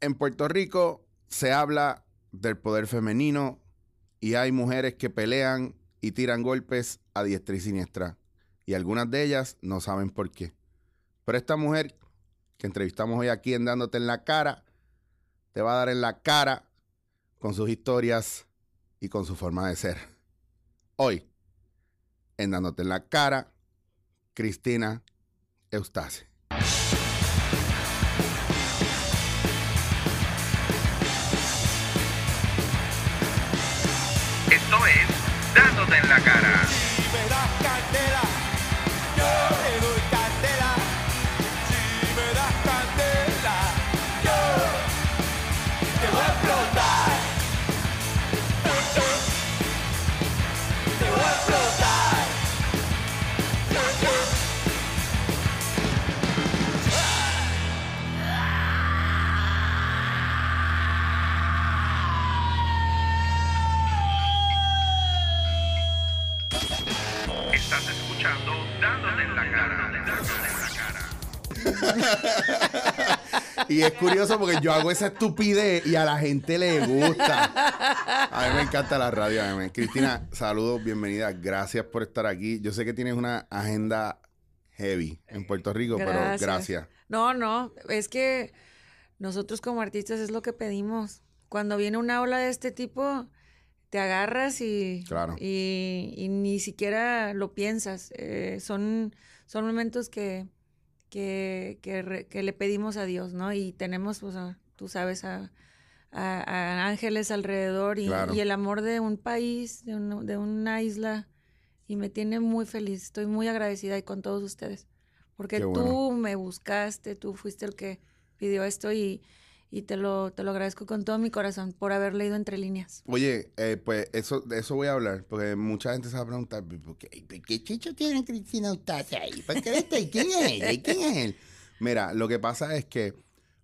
En Puerto Rico se habla del poder femenino y hay mujeres que pelean y tiran golpes a diestra y siniestra. Y algunas de ellas no saben por qué. Pero esta mujer que entrevistamos hoy aquí en Dándote en la cara, te va a dar en la cara con sus historias y con su forma de ser. Hoy, en Dándote en la cara, Cristina Eustace. Y es curioso porque yo hago esa estupidez y a la gente le gusta. A mí me encanta la radio. a mí. Cristina, saludos, bienvenida. Gracias por estar aquí. Yo sé que tienes una agenda heavy en Puerto Rico, pero gracias. No, no, es que nosotros como artistas es lo que pedimos. Cuando viene una ola de este tipo, te agarras y, Claro. y, y ni siquiera lo piensas. Eh, son, son momentos que, que, que, re- que le pedimos a Dios, ¿no? Y tenemos, pues, a- tú sabes, a, a- a ángeles alrededor y, Claro. y el amor de un país, de, un- de una isla. Y me tiene muy feliz. Estoy muy agradecida y con todos ustedes. Porque tú me buscaste, tú fuiste el que pidió esto y, y te, lo, te lo agradezco con todo mi corazón por haber leído entre líneas. Oye, eh, pues eso, de eso voy a hablar, porque mucha gente se va a preguntar, ¿por qué, por qué Chicho tiene a Cristina Eustace ahí? ¿Por qué está? ¿Quién es él? ¿Y ¿Quién es él? Mira, lo que pasa es que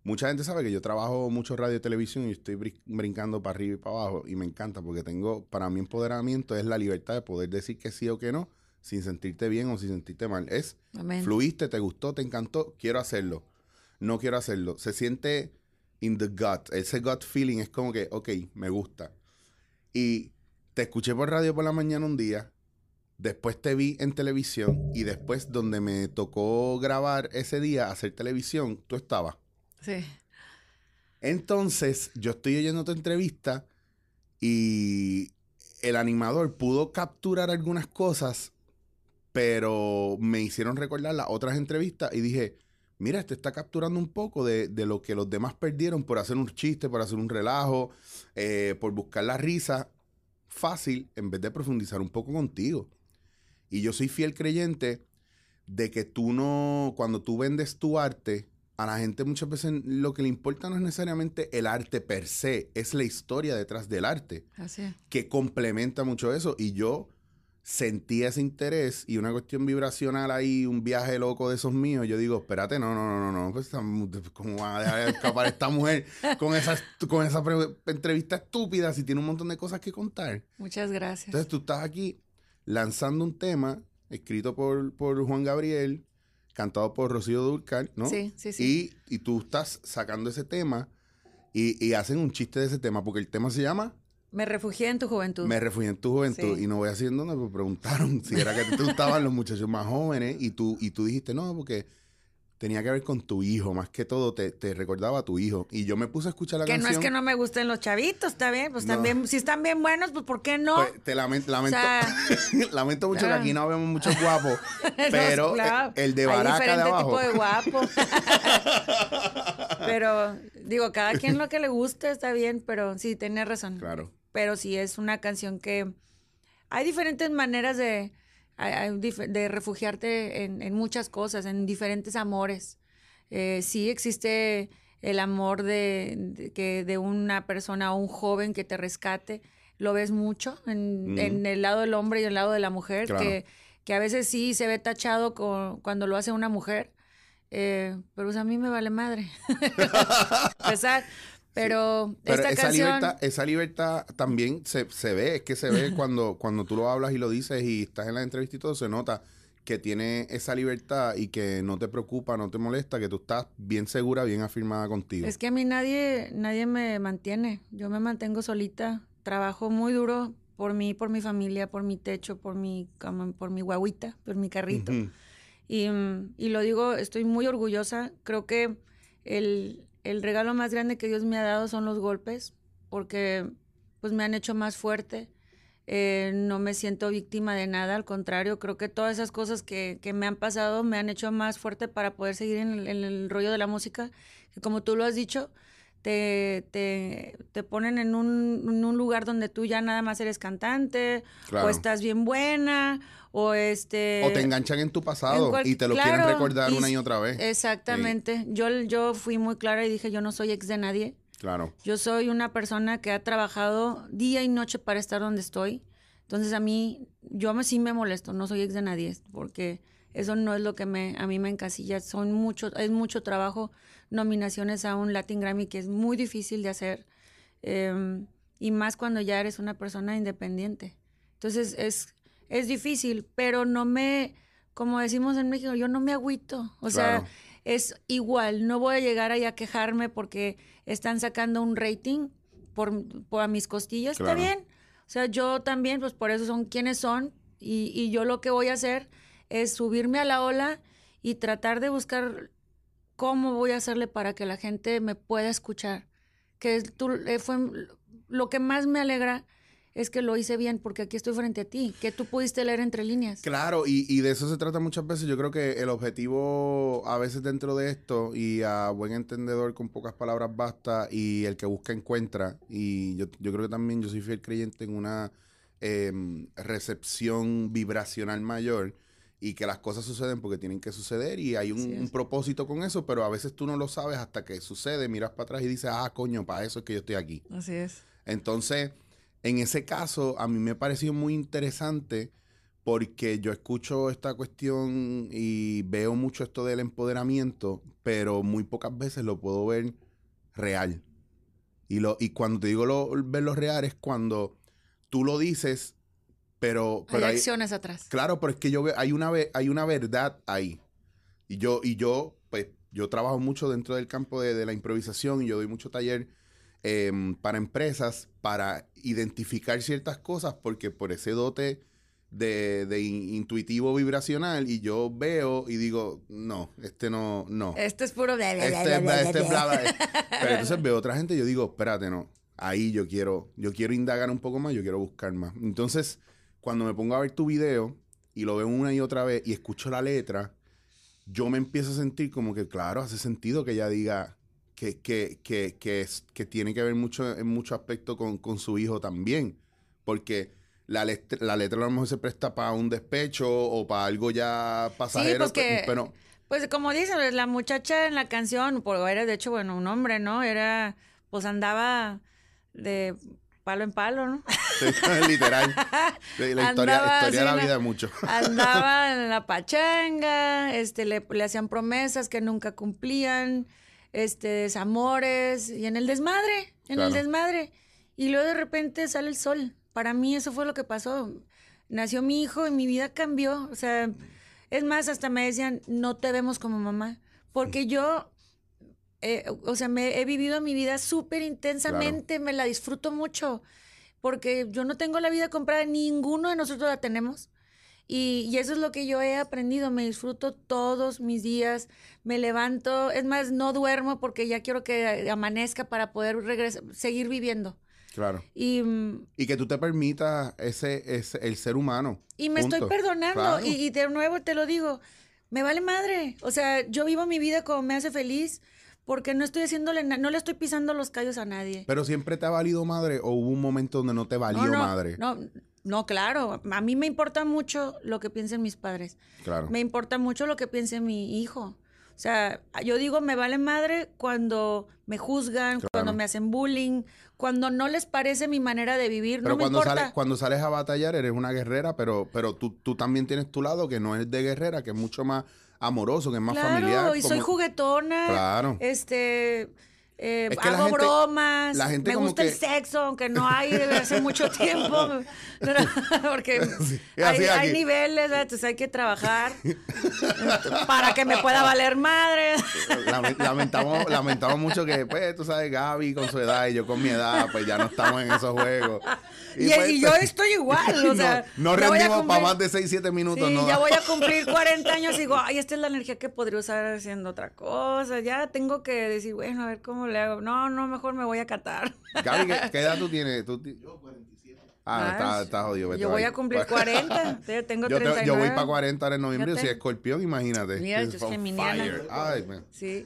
mucha gente sabe que yo trabajo mucho radio y televisión y estoy brin- brincando para arriba y para abajo y me encanta porque tengo, para mí empoderamiento es la libertad de poder decir que sí o que no sin sentirte bien o sin sentirte mal. Es Amén. Fluiste, te gustó, te encantó, quiero hacerlo. No quiero hacerlo. Se siente in the gut. Ese gut feeling es como que, ok, me gusta. Y te escuché por radio por la mañana un día, después te vi en televisión y después donde me tocó grabar ese día, hacer televisión, tú estabas. Sí. Entonces, yo estoy oyendo tu entrevista y el animador pudo capturar algunas cosas, pero me hicieron recordar las otras entrevistas y dije, mira, este está capturando un poco de, de lo que los demás perdieron por hacer un chiste, por hacer un relajo, eh, por buscar la risa fácil en vez de profundizar un poco contigo. Y yo soy fiel creyente de que tú no, cuando tú vendes tu arte, a la gente muchas veces lo que le importa no es necesariamente el arte per se, es la historia detrás del arte, Así es. que complementa mucho eso. Y yo sentí ese interés y una cuestión vibracional ahí, un viaje loco de esos míos. Yo digo, espérate, no, no, no, no, no, pues, ¿cómo va a dejar escapar esta mujer con esa, con esa entrevista estúpida si tiene un montón de cosas que contar? Muchas gracias. Entonces tú estás aquí lanzando un tema escrito por, por Juan Gabriel, cantado por Rocío Durcal, ¿no? Sí, sí, sí. Y, y tú estás sacando ese tema y, y hacen un chiste de ese tema, porque el tema se llama Me refugié en tu juventud. Me refugié en tu juventud. Sí. Y no voy a decir en dónde, pues preguntaron si era que te gustaban los muchachos más jóvenes y tú, y tú dijiste, no, porque tenía que ver con tu hijo, más que todo te, te recordaba a tu hijo. Y yo me puse a escuchar la que no canción. es que no me gusten los chavitos, está bien, pues No. también, si están bien buenos, pues ¿por qué no? Pues, te lamento, lamento, sea, lamento mucho claro. que aquí no vemos muchos guapos, No, pero claro, el, de Hay Baraca de diferente abajo. tipo de guapo. pero, digo, cada quien lo que le guste está bien, pero sí, tiene razón. Claro. Pero sí es una canción que... Hay diferentes maneras de, hay- hay de refugiarte en, en muchas cosas, en diferentes amores. Eh, sí existe el amor de, de que de una persona o un joven que te rescate. Lo ves mucho en, Ujú. en el lado del hombre y el lado de la mujer, Claro. que, que a veces sí se ve tachado con- cuando lo hace una mujer. Eh, pero pues, a mí me vale madre. Empezar. Pero, Pero esta esa canción... libertad, esa libertad también se, se ve, es que se ve cuando, cuando tú lo hablas y lo dices y estás en la entrevista y todo, se nota que tiene esa libertad y que no te preocupa, no te molesta, que tú estás bien segura, bien afirmada contigo. Es que a mí nadie, nadie me mantiene. Yo me mantengo solita. Trabajo muy duro por mí, por mi familia, por mi techo, por mi, por mi guaguita, por mi carrito. Y, y lo digo, estoy muy orgullosa. Creo que el, el regalo más grande que Dios me ha dado son los golpes, porque pues me han hecho más fuerte. Eh, no me siento víctima de nada, al contrario, creo que todas esas cosas que, que me han pasado me han hecho más fuerte para poder seguir en el, en el rollo de la música, que como tú lo has dicho, te, te, te ponen en un, en un lugar donde tú ya nada más eres cantante, Claro. o estás bien buena, o este... O te enganchan en tu pasado en cual- y te lo claro, quieren recordar y una y otra vez. Exactamente. Yo, yo fui muy clara y dije, yo no soy ex de nadie. Claro. Yo soy una persona que ha trabajado día y noche para estar donde estoy. Entonces a mí, yo sí me molesto, no soy ex de nadie, porque eso no es lo que me, a mí me encasilla. Son mucho, es mucho trabajo, nominaciones a un Latin Grammy que es muy difícil de hacer. em, y más cuando ya eres una persona independiente. Entonces es, es difícil, pero no me, como decimos en México, yo no me agüito. O sea, es igual, no voy a llegar ahí a quejarme porque están sacando un rating por, por a mis costillas, Claro. está bien. O sea, yo también, pues por eso son quienes son y, y yo lo que voy a hacer es subirme a la ola y tratar de buscar cómo voy a hacerle para que la gente me pueda escuchar. Que tú, eh, fue lo que más me alegra es que lo hice bien porque aquí estoy frente a ti, que tú pudiste leer entre líneas. Claro, y, y de eso se trata muchas veces. Yo creo que el objetivo a veces dentro de esto y a buen entendedor con pocas palabras basta y el que busca encuentra. Y yo, yo creo que también yo soy fiel creyente en una em, recepción vibracional mayor y que las cosas suceden porque tienen que suceder y hay un, propósito con eso, pero a veces tú no lo sabes hasta que sucede, miras para atrás y dices, ah, coño, para eso es que yo estoy aquí. Así es. Entonces, en ese caso, a mí me pareció muy interesante porque yo escucho esta cuestión y veo mucho esto del empoderamiento, pero muy pocas veces lo puedo ver real. Y, lo, y cuando te digo lo, verlo real es cuando tú lo dices, pero... Pero hay- acciones atrás. Claro, pero es que yo veo, hay una, hay una verdad ahí. Y yo, y yo, pues, yo trabajo mucho dentro del campo de, de la improvisación y yo doy mucho taller em, para empresas para identificar ciertas cosas porque por ese dote de, de in- intuitivo vibracional y yo veo y digo, no, este no, no. Este es puro bla, bla, Este, bla, este bla. bla, bla. Pero entonces veo otra gente y yo digo, espérate, no. Ahí yo quiero, yo quiero indagar un poco más, yo quiero buscar más. Entonces, cuando me pongo a ver tu video y lo veo una y otra vez y escucho la letra, yo me empiezo a sentir como que, claro, hace sentido que ella diga que, que, que, que, es, que tiene que ver mucho en mucho aspecto con, con su hijo también. Porque la, letra- la letra a lo mejor se presta para un despecho o para algo ya pasajero. pues que- pero Pues como dicen, la muchacha en la canción, pues, era de hecho, bueno, un hombre, ¿no? Era, pues andaba de palo en palo, ¿no? Sí, literal. Sí, la historia, de la vida mucho. Andaba en la pachanga, este, le, le hacían promesas que nunca cumplían, este, desamores, y en el desmadre, en Claro. el desmadre. Y luego de repente sale el sol. Para mí eso fue lo que pasó. Nació mi hijo y mi vida cambió. O sea, es más, hasta me decían, no te vemos como mamá. Porque yo, eh, o sea, me he vivido mi vida súper intensamente, me la disfruto mucho. Porque yo no tengo la vida comprada, ninguno de nosotros la tenemos. Y, y eso es lo que yo he aprendido. Me disfruto todos mis días. Me levanto. Es más, no duermo porque ya quiero que amanezca para poder regresar, seguir viviendo. Claro. Y, mm, Y que tú te permitas ese, ese el ser humano. y me Punto. estoy perdonando. Claro. Y, y de nuevo te lo digo, me vale madre. O sea, yo vivo mi vida como me hace feliz porque no estoy haciéndole, no le estoy pisando los callos a nadie. Pero siempre te ha valido madre o hubo un momento donde no te valió no, no, madre. No, no, claro. A mí me importa mucho lo que piensen mis padres. Claro. Me importa mucho lo que piense mi hijo. O sea, yo digo, me vale madre cuando me juzgan, cuando me hacen bullying, cuando no les parece mi manera de vivir. Pero no me cuando importa. sales, cuando sales a batallar eres una guerrera, pero, pero tú, tú también tienes tu lado que no es de guerrera, que es mucho más amoroso, que es más claro, familiar. y soy juguetona. Claro. Este, eh, Es que la hago gente- bromas, la gente me gusta el sexo, aunque no hay desde hace mucho tiempo, porque Sí, hay, niveles, entonces hay que trabajar para que me pueda valer madre. Lame- Lamentamos, lamentamos mucho que, pues, tú sabes, Gaby con su edad y yo con mi edad, pues ya no estamos en esos juegos. Y, pues, y yo estoy igual, o sea, no, no rendimos para más de 6, 7 minutos. Sí, no ya voy a cumplir 40 años y digo, ay, esta es la energía que podría usar haciendo otra cosa. Ya tengo que decir, bueno, a ver cómo le hago. No, no, mejor me voy a catar. Gaby, ¿qué, qué edad tú tienes? ¿Tú ti- Ah, Ah, está, está jodido. vete Yo voy ahí. a cumplir 40, sí, tengo Yo, te- 39. yo voy para 40 ahora en noviembre. Yo Fíjate. soy escorpión, imagínate. Mira, yo soy. Ay, man. Sí.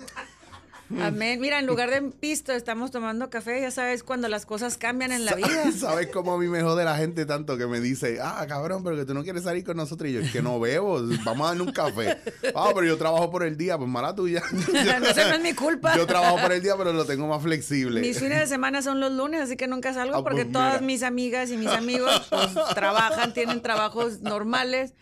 Amén. Mira, en lugar de pisto estamos tomando café, ya sabes, cuando las cosas cambian en la vida. ¿Sabes cómo a mí me jode la gente tanto que me dice, ah, cabrón, pero que tú no quieres salir con nosotros? Y yo, es que no bebo, vamos a darle un café. Ah, pero yo trabajo por el día, pues mala tuya. no, eso no es mi culpa. Yo trabajo por el día, pero lo tengo más flexible. Mis fines de semana son los lunes, así que nunca salgo Ah, porque pues todas mis amigas y mis amigos pues, trabajan, tienen trabajos normales.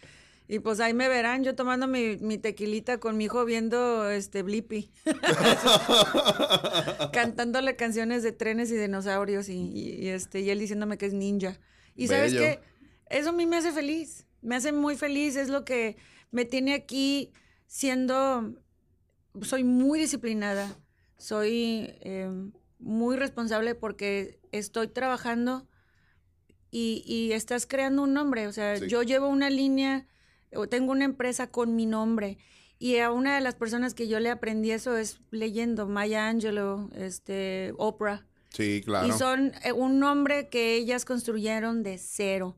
Y pues ahí me verán yo tomando mi, mi tequilita con mi hijo viendo este Blippi. Cantándole canciones de trenes y dinosaurios y, y- y, este, y él diciéndome que es ninja. Y sabes que eso a mí me hace feliz, me hace muy feliz, es lo que me tiene aquí siendo, soy muy disciplinada, soy eh, muy responsable porque estoy trabajando y, y estás creando un nombre, o sea, Sí. yo llevo una línea, tengo una empresa con mi nombre. Y a una de las personas que yo le aprendí eso es leyendo Maya Angelou, este, Oprah. Sí, claro. Y son eh, un nombre que ellas construyeron de cero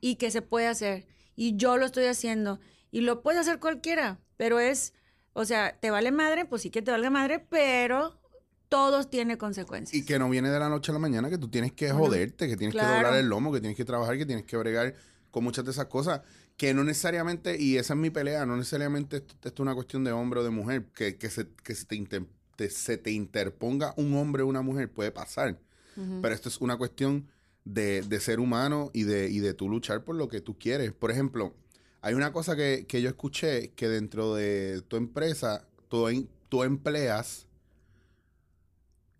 y que se puede hacer. Y yo lo estoy haciendo. Y lo puede hacer cualquiera, pero es, o sea, te vale madre, pues sí que te valga madre, pero todo tiene consecuencias. Y que no viene de la noche a la mañana, que tú tienes que Bueno, joderte, que tienes que claro. doblar el lomo, que tienes que trabajar, que tienes que bregar con muchas de esas cosas. Que no necesariamente, y esa es mi pelea, no necesariamente esto, esto es una cuestión de hombre o de mujer, que, que, se, que se, te se te interponga un hombre o una mujer puede pasar. Pero esto es una cuestión de, de ser humano y de, y de tú luchar por lo que tú quieres. Por ejemplo, hay una cosa que, que yo escuché que dentro de tu empresa, tú, tú empleas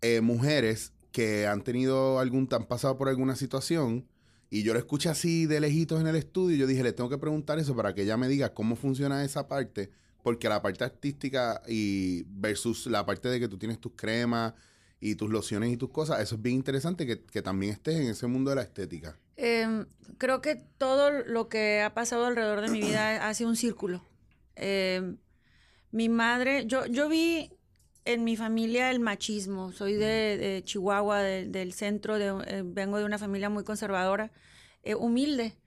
eh, mujeres que han tenido algún, han pasado por alguna situación. Y yo lo escuché así de lejitos en el estudio. Y yo dije, le tengo que preguntar eso para que ella me diga cómo funciona esa parte. Porque la parte artística y versus la parte de que tú tienes tus cremas y tus lociones y tus cosas, eso es bien interesante que, que también estés en ese mundo de la estética. Em, creo que todo lo que ha pasado alrededor de mi vida ha sido un círculo. Em, mi madre, yo, yo vi en mi familia el machismo. Soy de, de Chihuahua, de- del centro, de, eh, vengo de una familia muy conservadora, eh, humilde,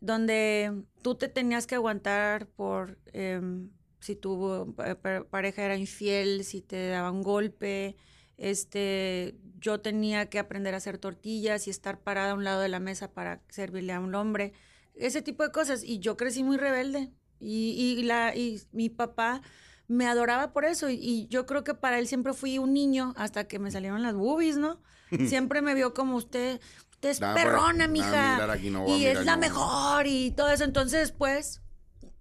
donde tú te tenías que aguantar por em, si tu eh, pa- pareja era infiel, si te daban golpe. Este, yo tenía que aprender a hacer tortillas y estar parada a un lado de la mesa para servirle a un hombre. Ese tipo de cosas. Y yo crecí muy rebelde. Y, y la, y mi papá me adoraba por eso. Y, y yo creo que para él siempre fui un niño hasta que me salieron las boobies, ¿no? siempre me vio como usted, usted es Nah, pero- perrona, nah, mija. no y es la no. mejor y todo eso. Entonces, pues,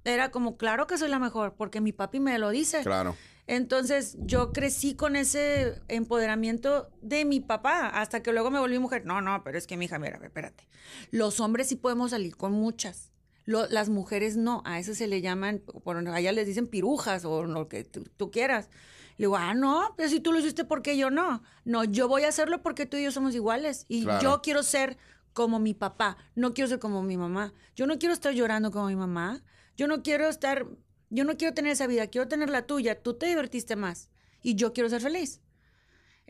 era como, claro que soy la mejor, porque mi papi me lo dice. Claro. Entonces yo crecí con ese empoderamiento de mi papá hasta que luego me volví mujer. No, no, pero es que mi hija, mira, espérate. Los hombres sí podemos salir con muchas. Lo- las mujeres no. A eso se le llaman, por allá les dicen pirujas o lo que tú, tú quieras. Le digo, ah, no, pero si tú lo hiciste, ¿por qué yo no? No, yo voy a hacerlo porque tú y yo somos iguales. Y Claro. yo quiero ser como mi papá. No quiero ser como mi mamá. Yo no quiero estar llorando como mi mamá. Yo no quiero estar yo no quiero tener esa vida, quiero tener la tuya. Tú te divertiste más y yo quiero ser feliz.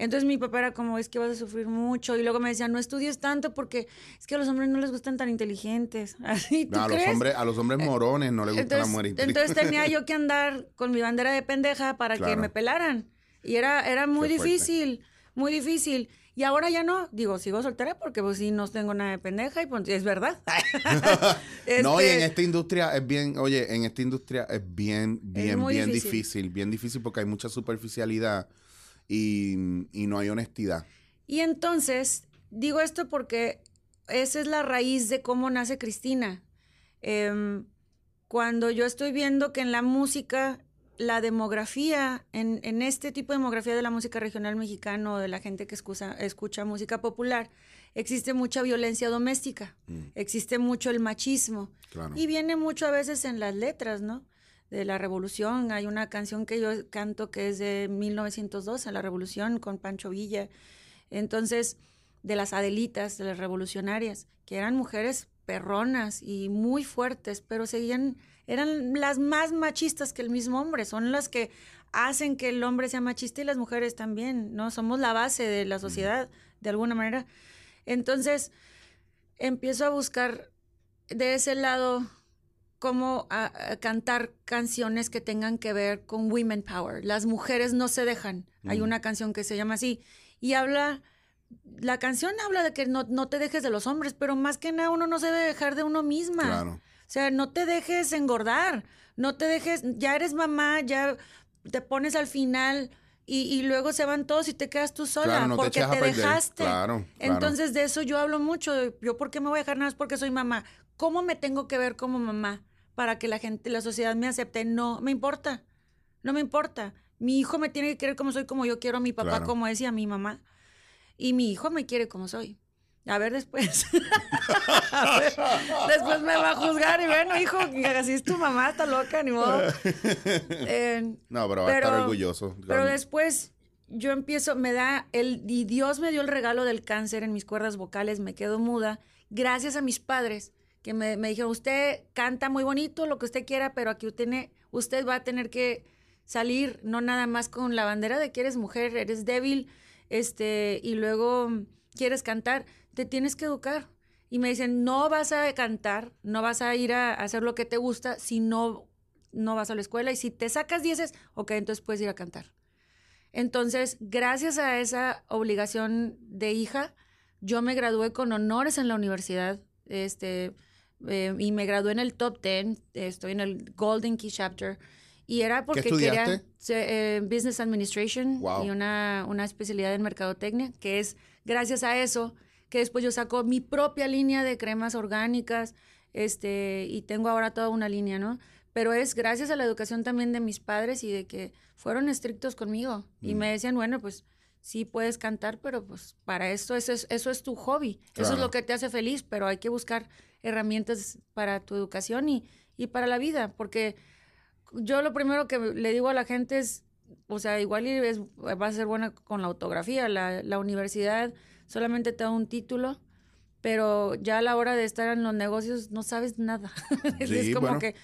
Entonces mi papá era como, es que vas a sufrir mucho. Y luego me decía, no estudies tanto porque es que a los hombres no les gustan tan inteligentes. Así, ¿tú a, los crees? Eh, hombres, a los hombres morones no les gusta la entonces, mujer inteligente. entonces tenía yo que andar con mi bandera de pendeja para que me pelaran. Y era, era muy Qué fuerte. difícil, muy difícil. Y ahora ya no, digo, sigo soltera porque pues sí, no tengo nada de pendeja y pues es verdad. No, y en Este, esta industria es bien, oye, en esta industria es bien, bien, bien difícil. difícil. bien difícil porque hay mucha superficialidad y, y no hay honestidad. Y entonces, digo esto porque esa es la raíz de cómo nace Cristina. Em, cuando yo estoy viendo que en la música la demografía, en, en este tipo de demografía de la música regional mexicana o de la gente que escucha, escucha música popular, existe mucha violencia doméstica, existe mucho el machismo. Claro. Y viene mucho a veces en las letras, ¿no? De la revolución. Hay una canción que yo canto que es de 1912, La Revolución, con Pancho Villa. Entonces, de las Adelitas, de las revolucionarias, que eran mujeres perronas y muy fuertes, pero seguían, eran las más machistas que el mismo hombre, son las que hacen que el hombre sea machista y las mujeres también, ¿no? Somos la base de la sociedad, de alguna manera. Entonces, empiezo a buscar de ese lado cómo a- a cantar canciones que tengan que ver con women power. Las mujeres no se dejan. Hay una canción que se llama así y habla, la canción habla de que no, no te dejes de los hombres, pero más que nada uno no se debe dejar de uno misma. Claro. O sea, no te dejes engordar, no te dejes, ya eres mamá, ya te pones al final y, y luego se van todos y te quedas tú sola Claro, no te porque te, perder. dejaste. Claro. Entonces de eso yo hablo mucho. Yo por qué me voy a dejar nada más porque soy mamá. ¿Cómo me tengo que ver como mamá para que la gente, la sociedad me acepte? No me importa, no me importa. Mi hijo me tiene que querer como soy, como yo quiero a mi papá, Claro. como decía mi mamá. Y mi hijo me quiere como soy. A ver después. A ver, después me va a juzgar y bueno, hijo, así es tu mamá, está loca, ni modo. Eh, No, pero va a estar orgulloso. pero después yo empiezo, me da el, y Dios me dio el regalo del cáncer en mis cuerdas vocales, me quedo muda, gracias a mis padres que me, me dijeron, usted canta muy bonito, lo que usted quiera, pero aquí usted, usted va a tener que salir, no nada más con la bandera de que eres mujer, eres débil, este, y luego mm, quieres cantar, te tienes que educar. Y me dicen, no vas a cantar, no vas a ir a, hacer lo que te gusta si no, no vas a la escuela. Y si te sacas dieces, ok, entonces puedes ir a cantar. Entonces, gracias a esa obligación de hija, yo me gradué con honores en la universidad, este, eh, y me gradué en el top 10, estoy en el Golden Key Chapter, y era porque quería estudiaste? se- eh, Business Administration Wow. y una, una especialidad en Mercadotecnia, que es gracias a eso que después yo saco mi propia línea de cremas orgánicas, este, y tengo ahora toda una línea, ¿no? Pero es gracias a la educación también de mis padres y de que fueron estrictos conmigo. Y me decían, bueno, pues sí puedes cantar, pero pues para esto eso es, eso es tu hobby. Eso es Claro. lo que te hace feliz, pero hay que buscar herramientas para tu educación y, y para la vida. Porque yo lo primero que le digo a la gente es, o sea, igual es- va a ser buena con la autografía. La, la universidad solamente te da un título, pero ya a la hora de estar en los negocios no sabes nada. es como bueno. que,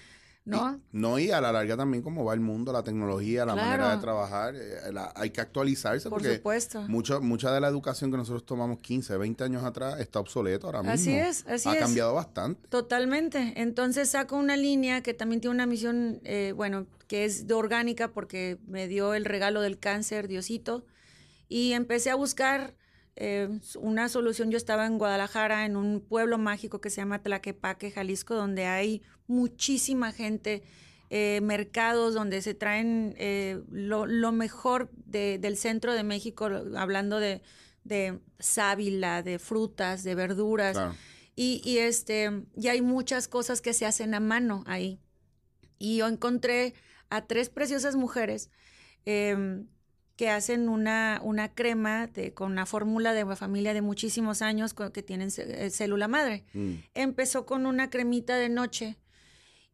¿no? Y- no, y a la larga también como va el mundo, la tecnología, la manera de trabajar, eh, la- hay que actualizarse Por porque supuesto. mucho, mucha de la educación que nosotros tomamos 15, 20 años atrás está obsoleta ahora mismo. Así es, así ha es. cambiado bastante. Totalmente. Entonces saco una línea que también tiene una misión, eh, bueno, que es de orgánica porque me dio el regalo del cáncer, Diosito, y empecé a buscar eh, una solución. Yo estaba en Guadalajara, en un pueblo mágico que se llama Tlaquepaque, Jalisco, donde hay muchísima gente, eh, mercados donde se traen eh, lo, lo mejor de- del centro de México, hablando de, de sábila, de frutas, de verduras. Claro. Y, y, este, y hay muchas cosas que se hacen a mano ahí. Y yo encontré a tres preciosas mujeres em, que hacen una, una crema de- con una fórmula de una familia de muchísimos años que tienen eh, célula madre. Mm. Empezó con una cremita de noche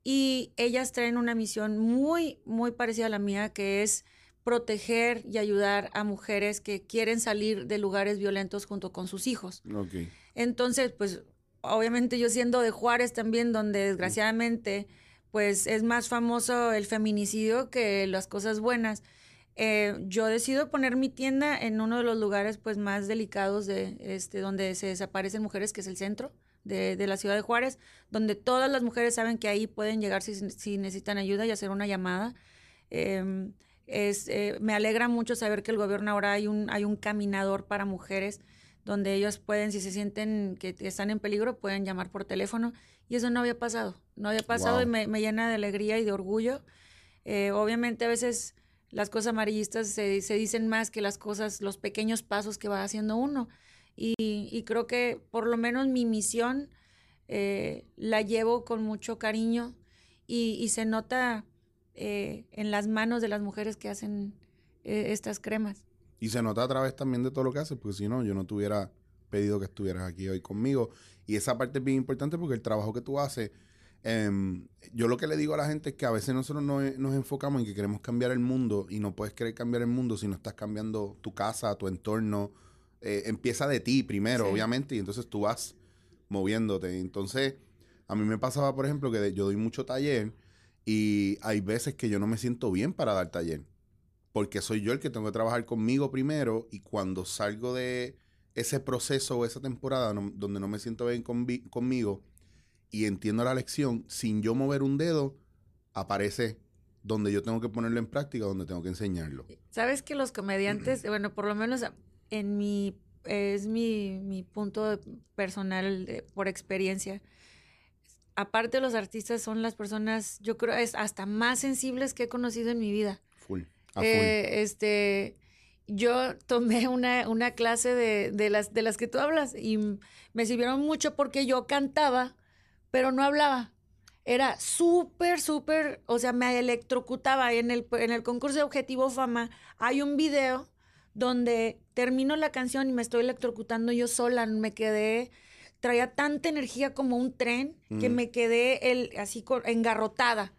y ellas traen una misión muy, muy parecida a la mía, que es proteger y ayudar a mujeres que quieren salir de lugares violentos junto con sus hijos. Ok. Entonces, pues, obviamente yo siendo de Juárez también, donde desgraciadamente, pues, es más famoso el feminicidio que las cosas buenas. Eh, yo decido poner mi tienda en uno de los lugares, pues, más delicados de, este, donde se desaparecen mujeres, que es el centro de, de la ciudad de Juárez, donde todas las mujeres saben que ahí pueden llegar si, si necesitan ayuda y hacer una llamada. Em, es, eh, me alegra mucho saber que el gobierno ahora hay un, hay un caminador para mujeres donde ellos pueden, si se sienten que están en peligro, pueden llamar por teléfono. Y eso no había pasado. No había pasado y me, me llena de alegría y de orgullo. Eh, obviamente a veces las cosas amarillistas se, se dicen más que las cosas, los pequeños pasos que va haciendo uno. Y, y creo que por lo menos mi misión eh, la llevo con mucho cariño y, y se nota eh, en las manos de las mujeres que hacen eh, estas cremas. Y se nota a través también de todo lo que haces, porque si no, yo no te hubiera pedido que estuvieras aquí hoy conmigo. Y esa parte es bien importante porque el trabajo que tú haces, em, yo lo que le digo a la gente es que a veces nosotros no- nos enfocamos en que queremos cambiar el mundo y no puedes querer cambiar el mundo si no estás cambiando tu casa, tu entorno. Eh, empieza de ti primero, Sí. obviamente, y entonces tú vas moviéndote. Entonces, a mí me pasaba, por ejemplo, que de- yo doy mucho taller y hay veces que yo no me siento bien para dar taller porque soy yo el que tengo que trabajar conmigo primero y cuando salgo de ese proceso o esa temporada no- donde no me siento bien conmigo y entiendo la lección, sin yo mover un dedo, aparece donde yo tengo que ponerlo en práctica, donde tengo que enseñarlo. Sabes que los comediantes, bueno, por lo menos en mi, es mi, mi punto personal de- por experiencia. Aparte los artistas son las personas, yo creo, es hasta más sensibles que he conocido en mi vida. Full. Eh, este, yo tomé una, una clase de, de las, de las que tú hablas y me sirvieron mucho porque yo cantaba, pero no hablaba. Era súper, súper, o sea, me electrocutaba. En el, en el concurso de Objetivo Fama hay un video donde termino la canción y me estoy electrocutando yo sola. Me quedé, traía tanta energía como un tren que Mm. me quedé el, así engarrotada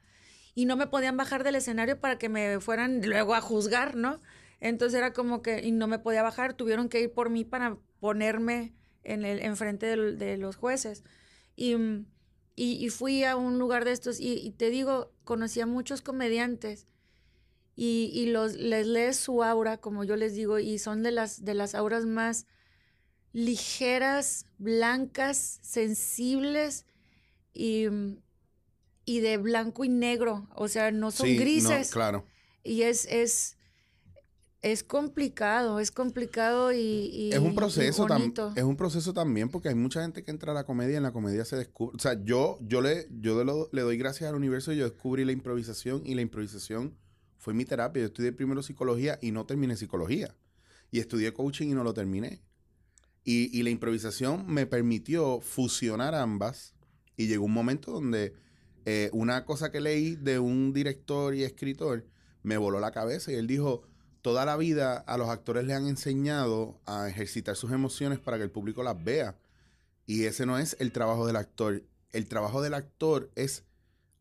y no me podían bajar del escenario para que me fueran luego a juzgar, ¿no? Entonces era como que, y no me podía bajar, tuvieron que ir por mí para ponerme en el, enfrente del- de los jueces. Y, mm, y, y fui a un lugar de estos, y, y te digo, conocí a muchos comediantes, y, y los, les lees su aura, como yo les digo, y son de las, de las auras más ligeras, blancas, sensibles, y, mm, y de blanco y negro, o sea, no son Sí, no, grises. claro. Y es, es, es complicado, es complicado y, y- es un proceso bonito. es un proceso también porque hay mucha gente que entra a la comedia y en la comedia se descubre o sea yo yo le yo lo- le doy gracias al universo y yo descubrí la improvisación y la improvisación fue mi terapia. Yo estudié primero psicología y no terminé psicología. Y estudié coaching y no lo terminé. Y, y la improvisación me permitió fusionar ambas y llegó un momento donde eh, una cosa que leí de un director y escritor me voló la cabeza y él dijo toda la vida a los actores le han enseñado a ejercitar sus emociones para que el público las vea. Y ese no es el trabajo del actor. El trabajo del actor es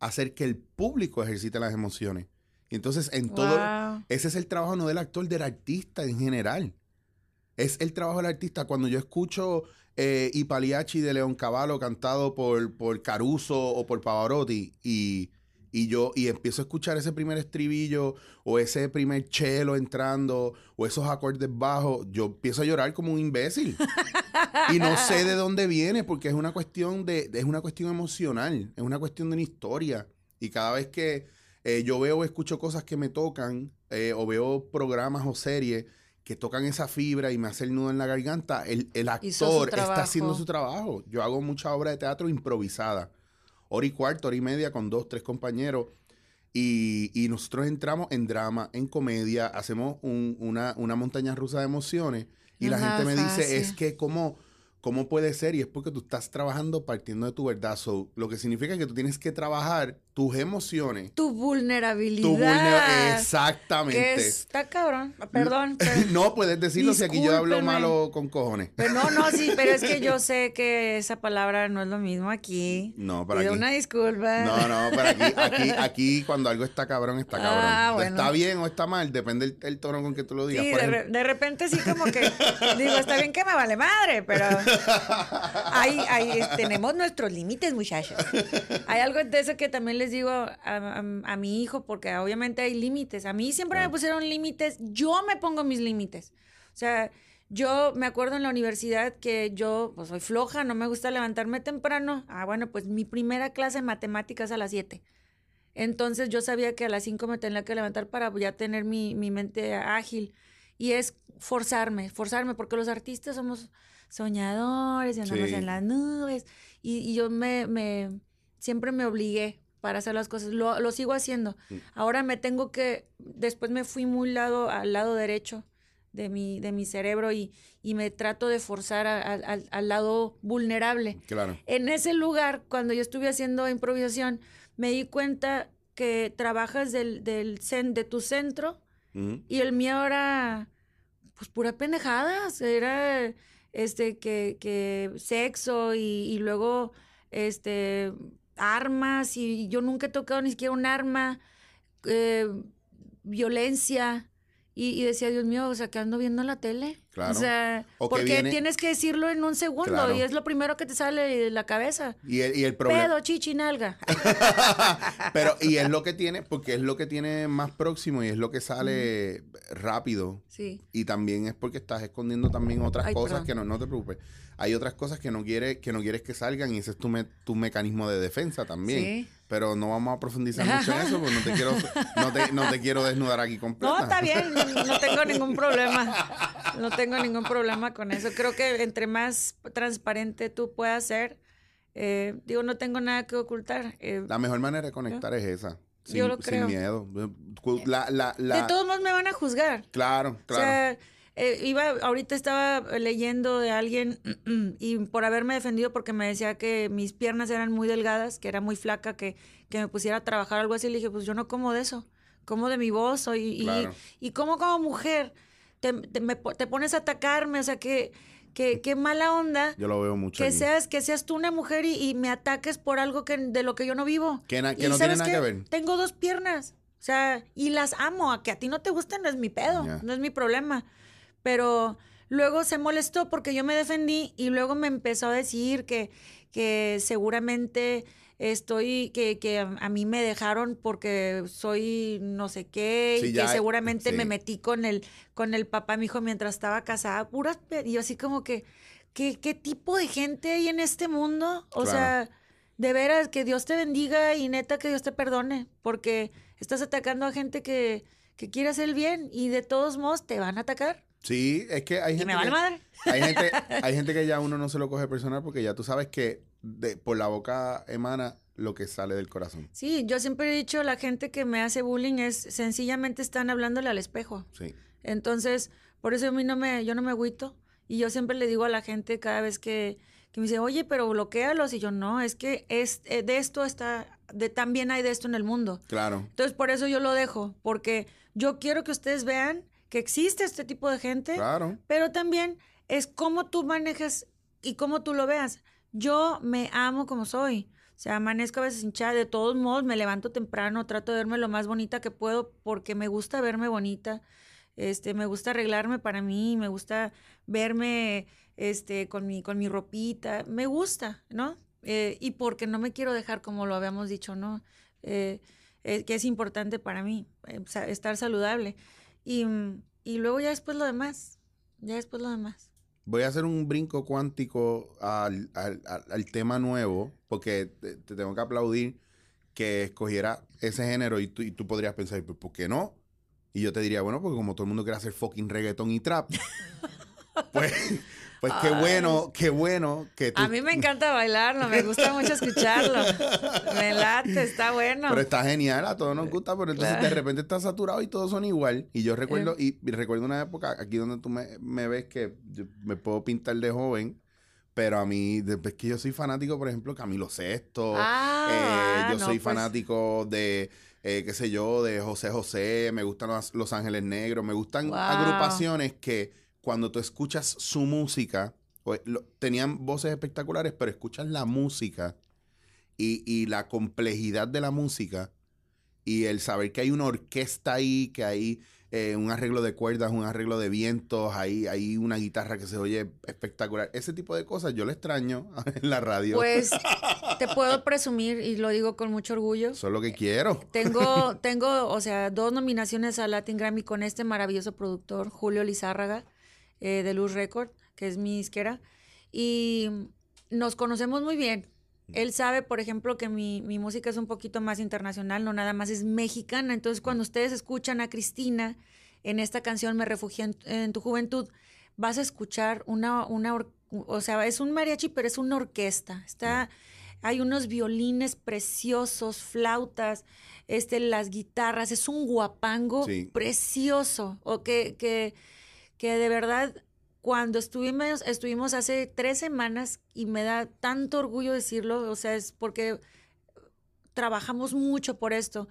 hacer que el público ejercite las emociones. Y entonces en todo, ese es el trabajo no del actor, del artista en general. Es el trabajo del artista. Cuando yo escucho eh, Y Pagliacci de León Cavallo cantado por, por Caruso o por Pavarotti y, y yo y empiezo a escuchar ese primer estribillo o ese primer cello entrando o esos acordes bajos, yo empiezo a llorar como un imbécil. y no sé de dónde viene porque es una cuestión de es una cuestión emocional, es una cuestión de una historia y cada vez que eh, yo veo o escucho cosas que me tocan eh, o veo programas o series que tocan esa fibra y me hace el nudo en la garganta, el, el actor está haciendo su trabajo. Yo hago mucha obra de teatro improvisada. Hora y cuarto, hora y media con dos, tres compañeros. Y, y nosotros entramos en drama, en comedia, hacemos un- una, una montaña rusa de emociones. Y la gente me dice, es que cómo, cómo puede ser, y es porque tú estás trabajando partiendo de tu verdad. So, lo que significa que tú tienes que trabajar tus emociones. Tu vulnerabilidad. Tu vulner- Que Exactamente. está cabrón. Perdón. pero- no puedes decirlo si aquí yo hablo malo con cojones. pero no, no, sí, pero es que yo sé que esa palabra no es lo mismo aquí. No, para Pido aquí. una disculpa. No, no, pero aquí, aquí, aquí cuando algo está cabrón, está cabrón. Ah, bueno. Está bien o está mal, depende el, el tono con que tú lo digas. Sí, de, ejemplo, re- de repente sí como que digo, está bien que me vale madre, pero ahí, ahí es- tenemos nuestros límites, muchachos. Hay algo de eso que también les digo a, a- a mi hijo, porque obviamente hay límites. A mí siempre me Claro. pusieron límites, yo me pongo mis límites. O sea, yo me acuerdo en la universidad que yo pues, soy floja, no me gusta levantarme temprano. Ah, bueno, pues mi primera clase de matemáticas a las 7. Entonces yo sabía que a las 5 me tenía que levantar para ya tener mi, mi mente ágil. Y es forzarme, forzarme, porque los artistas somos soñadores y andamos Sí. en las nubes. Y, y yo me, me, siempre me obligué para hacer las cosas. Lo, lo sigo haciendo. Mm. Ahora me tengo que, después me fui muy lado, al lado derecho de mi, de mi cerebro y, y me trato de forzar a- a- al- al lado vulnerable claro. en ese lugar, cuando yo estuve haciendo improvisación, me di cuenta que trabajas del, del cen- de tu centro Ujú. y el mío era, pues, pura pendejada. o sea, Era, este, que, que sexo y, y luego, este, armas y yo nunca he tocado ni siquiera un arma, eh, violencia. Y, y decía, Dios mío, o sea, que ando viendo la tele. Claro. O sea, O porque viene- tienes que decirlo en un segundo Claro. y es lo primero que te sale de la cabeza. Y el, y el problema. Pedo, chichi, nalga. Pero, y es lo que tiene, porque es lo que tiene más próximo y es lo que sale rápido. Sí. Y también es porque estás escondiendo también otras Ay, cosas perdón. que no, no te preocupes. Hay otras cosas que no quieres, que no quieres que salgan y ese es tu, me- tu mecanismo de defensa también. Sí. Pero no vamos a profundizar mucho en eso porque no te quiero, no te, no te quiero desnudar aquí completa. No, está bien, no, no tengo ningún problema. No tengo ningún problema con eso. Creo que entre más transparente tú puedas ser, eh, digo, no tengo nada que ocultar. eh, La mejor manera de conectar es esa. Sin, Yo lo sin creo. miedo. La, la, la, de todos modos me van a juzgar. Claro, O claro. sea, eh, iba, ahorita estaba leyendo de alguien y por haberme defendido porque me decía que mis piernas eran muy delgadas, que era muy flaca, que, que me pusiera a trabajar algo así, le dije, pues yo no como de eso, como de mi voz soy, y, Claro. y como como mujer, te, te, me po- te pones a atacarme, o sea, que, que, qué mala onda. Yo lo veo mucho. Que seas, que seas tú una mujer y, y me ataques por algo que, de lo que yo no vivo. Que na- que Y no tiene ¿sabes nada que ver. Tengo dos piernas. O sea, y las amo. A que a ti no te gustan no es mi pedo, no es mi problema. Pero luego se molestó porque yo me defendí y luego me empezó a decir que, que seguramente estoy, que, que a, mí me dejaron porque soy no sé qué Sí, y ya, que seguramente sí. me metí con el, con el papá, mi hijo, mientras estaba casada. Puras, y yo así como que, ¿qué, qué tipo de gente hay en este mundo? O Claro. sea, de veras, que Dios te bendiga y neta que Dios te perdone, porque estás atacando a gente que, que quiere hacer el bien y de todos modos te van a atacar. Sí, es que hay Y gente. me vale que- madre. Hay gente, hay gente que ya uno no se lo coge personal porque ya tú sabes que de, por la boca emana lo que sale del corazón. Sí, yo siempre he dicho, la gente que me hace bullying es sencillamente están hablándole al espejo. Sí. Entonces, por eso a mí no me, yo no me agüito. Y yo siempre le digo a la gente cada vez que, que me dice, oye, pero bloquealos. Y yo, no, es que es, eh, de esto está, de también hay de esto en el mundo. Claro. Entonces, por eso yo lo dejo, porque yo quiero que ustedes vean que existe este tipo de gente, Claro. pero también es cómo tú manejas y cómo tú lo veas. Yo me amo como soy. O sea, amanezco a veces hinchada. De todos modos, me levanto temprano, trato de verme lo más bonita que puedo porque me gusta verme bonita. Este, me gusta arreglarme para mí, me gusta verme este, con, mi, con mi ropita. Me gusta, ¿no? Eh, y porque no me quiero dejar, como lo habíamos dicho, ¿no? Eh, eh, que es importante para mí, estar saludable. Y, mm, y luego ya después lo demás. Ya después lo demás. Voy a hacer un brinco cuántico al, al- al- tema nuevo porque te, te tengo que aplaudir que escogiera ese género y tú, y tú podrías pensar, "¿Pues, ¿por qué no? Y yo te diría, bueno, porque como todo el mundo quiere hacer fucking reggaeton y trap, pues, pues qué Ay. bueno, qué bueno que tú... A mí me encanta bailarlo, me gusta mucho escucharlo. Me late, está bueno. Pero está genial, a todos nos gusta, pero entonces Claro. de repente está saturado y todos son igual. Y yo recuerdo, y, y recuerdo una época aquí donde tú me, me ves que yo me puedo pintar de joven, pero a mí, después que yo soy fanático, por ejemplo, Camilo Sesto, Ah, eh, yo no, soy pues. fanático de, eh, qué sé yo, de José José, me gustan los, Los Ángeles Negros, me gustan Wow. agrupaciones que cuando tú escuchas su música, lo- tenían voces espectaculares, pero escuchas la música y, y la complejidad de la música y el saber que hay una orquesta ahí, que hay eh, un arreglo de cuerdas, un arreglo de vientos, hay, hay una guitarra que se oye espectacular. Ese tipo de cosas yo lo extraño en la radio. Pues te puedo presumir, y lo digo con mucho orgullo. Eso es lo que quiero. Tengo, tengo, o sea, dos nominaciones a Latin Grammy con este maravilloso productor, Julio Lizárraga, eh, de Luz Record, que es mi isquera. Y nos conocemos muy bien. Él sabe, por ejemplo, que mi, mi música es un poquito más internacional, no nada más es mexicana. Entonces, cuando ustedes escuchan a Cristina en esta canción Me refugié en, en tu juventud, vas a escuchar una, una o sea, es un mariachi, pero es una orquesta. Está, hay unos violines preciosos, flautas, este, las guitarras, es un guapango Sí. precioso. O que, que, que de verdad, cuando estuvimos, estuvimos hace tres semanas, y me da tanto orgullo decirlo, o sea, es porque trabajamos mucho por esto.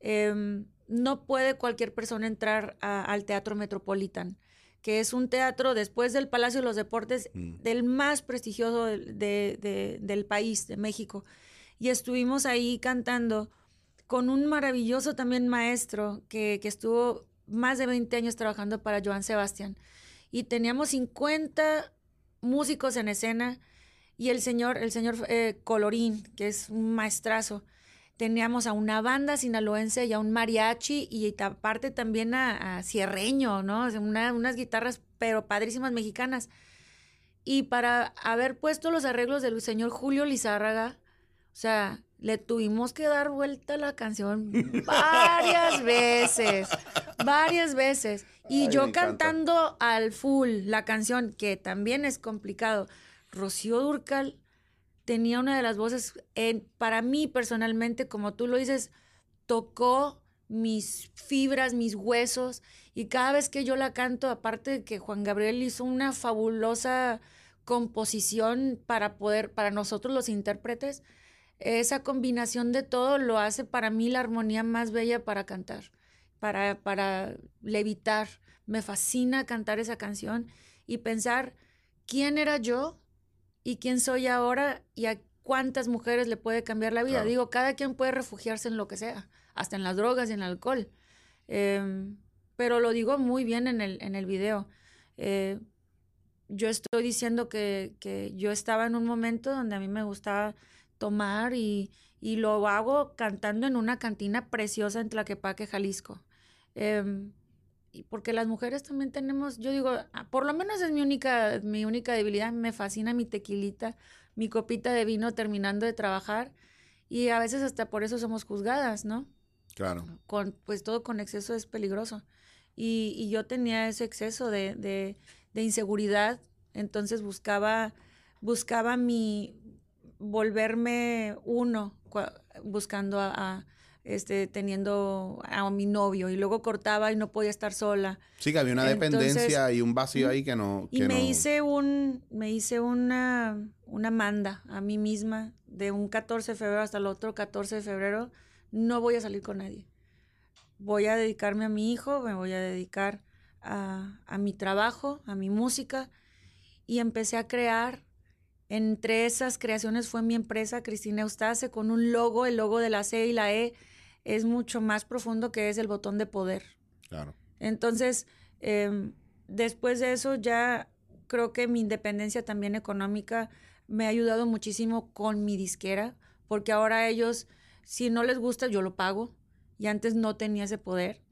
Em, no puede cualquier persona entrar a- al Teatro Metropolitan, que es un teatro después del Palacio de los Deportes, Mm. del más prestigioso de- del país, de México. Y estuvimos ahí cantando con un maravilloso también maestro que, que estuvo más de 20 años trabajando para Joan Sebastián. Y teníamos 50 músicos en escena y el señor, el señor eh, Colorín, que es un maestrazo. Teníamos a una banda sinaloense y a un mariachi y aparte también a, a cierreño, ¿no? Unas guitarras, pero padrísimas mexicanas. Y para haber puesto los arreglos del señor Julio Lizárraga, o sea, le tuvimos que dar vuelta a la canción varias veces, varias veces. Y Ay, yo encanta. cantando al full la canción, que también es complicado. Rocío Durcal tenía una de las voces, en, para mí personalmente, como tú lo dices, tocó mis fibras, mis huesos, y cada vez que yo la canto, aparte de que Juan Gabriel hizo una fabulosa composición para poder, para nosotros los intérpretes, esa combinación de todo lo hace para mí la armonía más bella para cantar, para, para levitar. Me fascina cantar esa canción y pensar quién era yo y quién soy ahora y a cuántas mujeres le puede cambiar la vida. Claro. Digo, cada quien puede refugiarse en lo que sea, hasta en las drogas y en el alcohol. Em, pero lo digo muy bien en el, en el video. Eh, yo estoy diciendo que, que yo estaba en un momento donde a mí me gustaba tomar y, y lo hago cantando en una cantina preciosa en Tlaquepaque, Jalisco. Y porque las mujeres también tenemos, yo digo, ah, por lo menos es mi única, mi única debilidad, me fascina mi tequilita, mi copita de vino terminando de trabajar y a veces hasta por eso somos juzgadas, ¿no? Claro. con, pues todo con exceso es peligroso. Y, y yo tenía ese exceso de, de- de inseguridad, entonces buscaba, buscaba mi volverme uno, buscando a, a, este, teniendo a mi novio, y luego cortaba y no podía estar sola. Sí, que había una Entonces, dependencia y un vacío ahí que no. Y que me no- hice un, me hice una, una manda a mí misma de un 14 de febrero hasta el otro 14 de febrero. No voy a salir con nadie. Voy a dedicarme a mi hijo, me voy a dedicar a, a mi trabajo, a mi música. Y empecé a crear. Entre esas creaciones fue mi empresa, Cristina Eustace, con un logo. El logo de la C y la E es mucho más profundo que es el botón de poder. Claro. Entonces, em, después de eso ya creo que mi independencia también económica me ha ayudado muchísimo con mi disquera, porque ahora ellos, si no les gusta, yo lo pago. Y antes no tenía ese poder.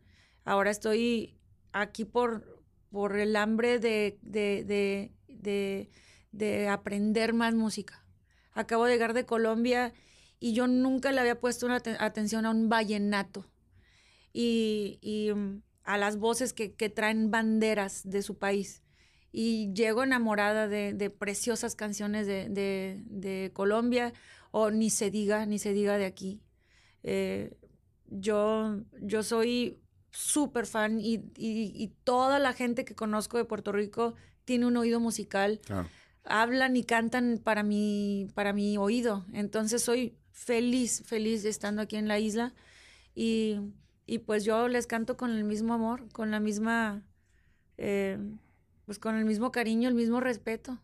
Ahora estoy aquí por, por el hambre de, de, de, de, de aprender más música. Acabo de llegar de Colombia y yo nunca le había puesto una aten- atención a un vallenato y, y, mm, a las voces que, que traen banderas de su país. Y llego enamorada de, de preciosas canciones de, de- de Colombia, o ni se diga, ni se diga de aquí. Eh, yo, yo soy súper fan y, y- toda la gente que conozco de Puerto Rico tiene un oído musical. Hablan y cantan para mi, para mi oído. Entonces soy feliz, feliz de estando aquí en la isla. Y, y pues yo les canto con el mismo amor, con la misma, eh, pues con el mismo cariño, el mismo respeto.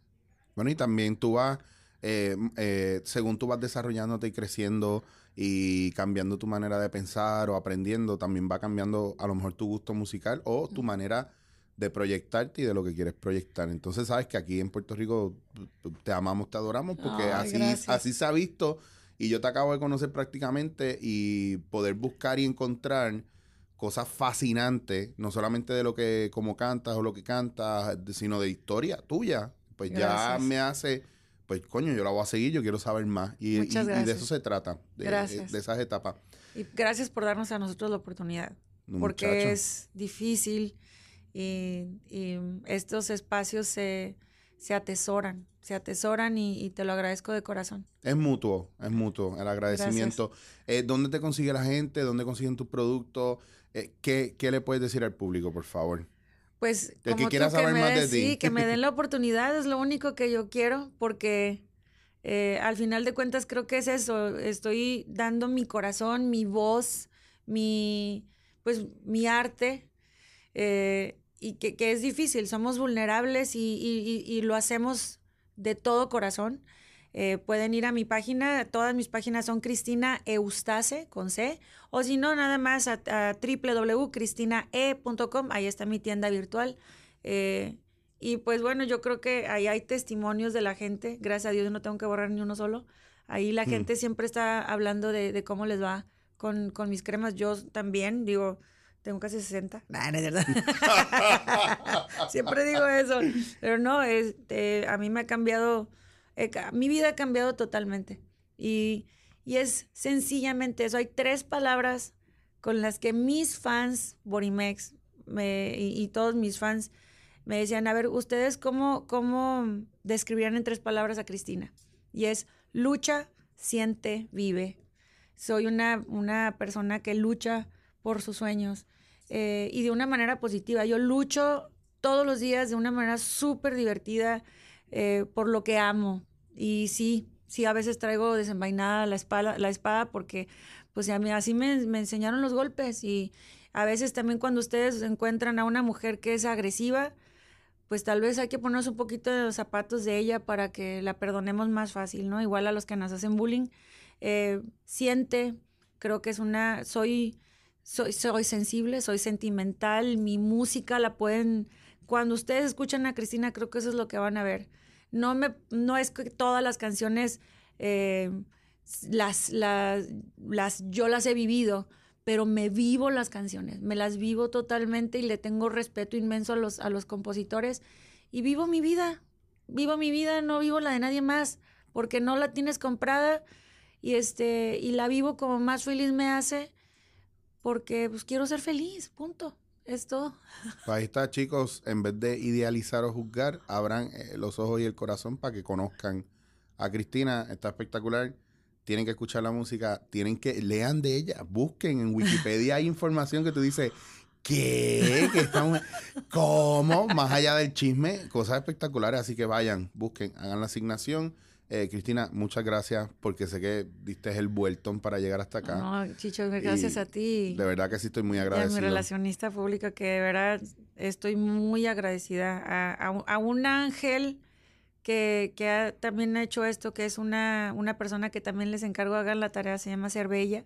Bueno, y también tú vas, eh, eh, según tú vas desarrollándote y creciendo y cambiando tu manera de pensar o aprendiendo, también va cambiando a lo mejor tu gusto musical o tu manera de proyectarte y de lo que quieres proyectar. Entonces, sabes que aquí en Puerto Rico te amamos, te adoramos, porque Ay, así, gracias. así se ha visto y yo te acabo de conocer prácticamente y poder buscar y encontrar cosas fascinantes, no solamente de lo que como cantas o lo que cantas, sino de historia tuya. Pues ya me hace, pues coño, yo la voy a seguir, yo quiero saber más. Y, y- y de eso se trata, de, Gracias. de esas etapas. Y gracias por darnos a nosotros la oportunidad, No, porque muchacho. es difícil y, y estos espacios se, se atesoran, se atesoran y, y te lo agradezco de corazón. Es mutuo, es mutuo el agradecimiento. Eh, ¿Dónde te consigue la gente? ¿Dónde consiguen tus productos? Eh, ¿qué, qué le puedes decir al público, por favor? Pues que como quiera tú, saber me más de ti. Sí, que me den la oportunidad es lo único que yo quiero porque eh, al final de cuentas creo que es eso, estoy dando mi corazón, mi voz, mi, pues, mi arte, eh, y que, que es difícil, somos vulnerables y, y- y- y lo hacemos de todo corazón. Eh, pueden ir a mi página, todas mis páginas son Cristina Eustace con C, o si no, nada más a, a www.cristinae.com, ahí está mi tienda virtual. Eh, y pues bueno, yo creo que ahí hay testimonios de la gente, gracias a Dios yo no tengo que borrar ni uno solo. Ahí la Mm. gente siempre está hablando de, de cómo les va con, con mis cremas, yo también, digo, tengo casi 60. Nah, no es cierto. Siempre digo eso. Pero no, este, a mí me ha cambiado, eh, mi vida ha cambiado totalmente. Y, y es sencillamente eso. Hay tres palabras con las que mis fans, Borimex, me- y, y todos mis fans, me decían, a ver, ¿ustedes cómo, cómo describirían en tres palabras a Cristina? Y es lucha, siente, vive. Soy una, una persona que lucha por sus sueños eh, y de una manera positiva. Yo lucho todos los días de una manera súper divertida eh, por lo que amo. Y sí, sí, a veces traigo desenvainada la espada, la espada porque pues a mí así me, me enseñaron los golpes y a veces también cuando ustedes encuentran a una mujer que es agresiva, pues tal vez hay que ponernos un poquito de los zapatos de ella para que la perdonemos más fácil, ¿no? Igual a los que nos hacen bullying. Eh, siente, creo que es una, soy, soy, soy sensible, soy sentimental, mi música la pueden, cuando ustedes escuchan a Cristina, creo que eso es lo que van a ver. No, me, no es que todas las canciones eh, las, las, las, yo las he vivido, pero me vivo las canciones, me las vivo totalmente y le tengo respeto inmenso a los, a los compositores y vivo mi vida, vivo mi vida, no vivo la de nadie más, porque no la tienes comprada y, este, y la vivo como más feliz me hace, porque pues quiero ser feliz, punto, es todo. Pues ahí está, chicos. En vez de idealizar o juzgar, abran eh, los ojos y el corazón para que conozcan a Cristina. Está espectacular. Tienen que escuchar la música, tienen que lean de ella, busquen en Wikipedia hay información que tú dices, ¿qué? ¿Qué esta mujer? ¿Cómo? Más allá del chisme, cosas espectaculares. Así que vayan, busquen, hagan la asignación. Eh, Cristina, muchas gracias porque sé que diste el vueltón para llegar hasta acá. No, Chicho, gracias Y a ti. De verdad que sí estoy muy y a mi agradecido. relacionista pública, que de verdad estoy muy agradecida a, a un- a un ángel que, que ha, también ha hecho esto, que es una, una persona que también les encargo hagan la tarea, se llama Cervella.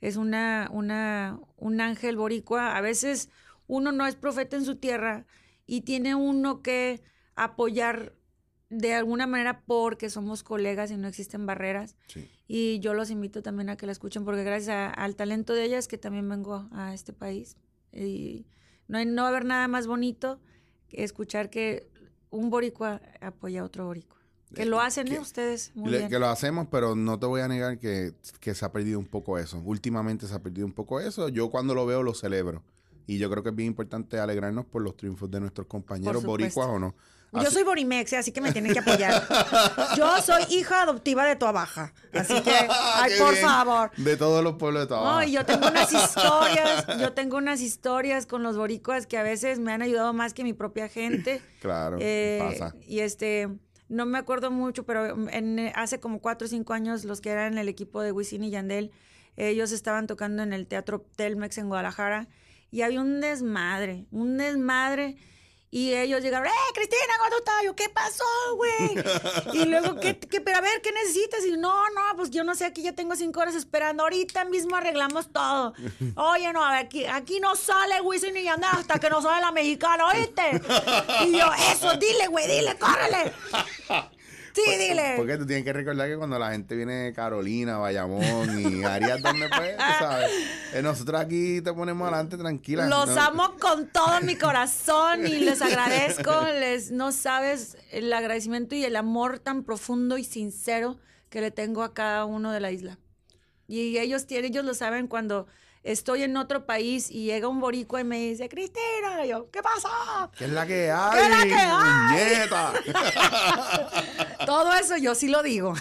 Es una, una, un ángel boricua. A veces uno no es profeta en su tierra y tiene uno que apoyar de alguna manera porque somos colegas y no existen barreras. Sí. Y yo los invito también a que la escuchen porque gracias a- al talento de ellas que también vengo a este país. Y no, hay, no va a haber nada más bonito que escuchar que un boricua apoya a otro boricua. Que lo hacen que- ¿eh? ustedes muy Le- bien. que lo hacemos, pero no te voy a negar que, que se ha perdido un poco eso. Últimamente se ha perdido un poco eso. Yo cuando lo veo lo celebro. Y yo creo que es bien importante alegrarnos por los triunfos de nuestros compañeros boricuas o no. Yo soy Borimex, así que me tienen que apoyar. Yo soy hija adoptiva de Baja, Así que, ay, Qué por bien. favor. De todos los pueblos de Tabasco. No, y yo tengo unas historias, yo tengo unas historias con los boricuas que a veces me han ayudado más que mi propia gente. Claro, Eh, pasa. Y este, no me acuerdo mucho, pero en, hace como cuatro o cinco años, los que eran el equipo de Wisin y Yandel, ellos estaban tocando en el Teatro Telmex en Guadalajara y había un desmadre, un desmadre. Y ellos llegaron, ¡eh, Cristina, ¿cómo estás? Yo, ¿qué pasó, güey? y luego, ¿qué, qué, pero a ver, ¿qué necesitas? Y no, no, pues yo no sé, aquí ya tengo cinco horas esperando. Ahorita mismo arreglamos todo. Oye, no, a ver, aquí, aquí no sale Wisin y Yandel hasta que no sale la mexicana, ¿oíste? Y yo, eso, dile, güey, dile, córrele. Sí, dile. Porque tú tienes que recordar que cuando la gente viene de Carolina, Bayamón y áreas donde pues, sabes, eh, nosotros aquí te ponemos adelante tranquila. Los no- amo con todo mi corazón y les agradezco. Les no sabes el agradecimiento y el amor tan profundo y sincero que le tengo a cada uno de la isla. Y ellos tienen, ellos lo saben cuando estoy en otro país y llega un boricua y me dice, Cristina, y yo, ¿qué pasa? ¿Qué es la que hay? ¿Qué es la que hay? Todo eso yo sí lo digo.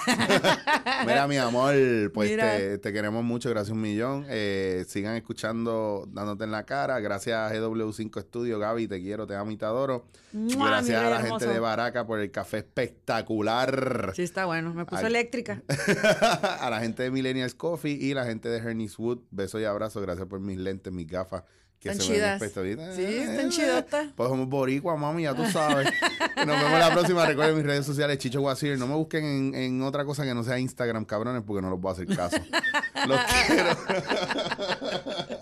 Mira, mi amor, pues te, te queremos mucho, gracias un millón. Eh, sigan escuchando, dándote en la cara. Gracias a GW5 Studio, Gaby, te quiero, te amo y te adoro. ¡Mua, gracias a la gente de Baraca por el café espectacular. Sí, está bueno. Me puso Ay. eléctrica. a la gente de Millennials Coffee y la gente de Hernis Wood. Beso y abrazo. Gracias por mis lentes, mis gafas. Que Están se ven chidas. espectaculares. Sí, están Eh, chidotas. Pues somos boricua, mami, ya tú sabes. Nos vemos la próxima. Recuerden mis redes sociales, Chicho Guasir. No me busquen en, en otra cosa que no sea Instagram, cabrones, porque no los voy a hacer caso. Los quiero.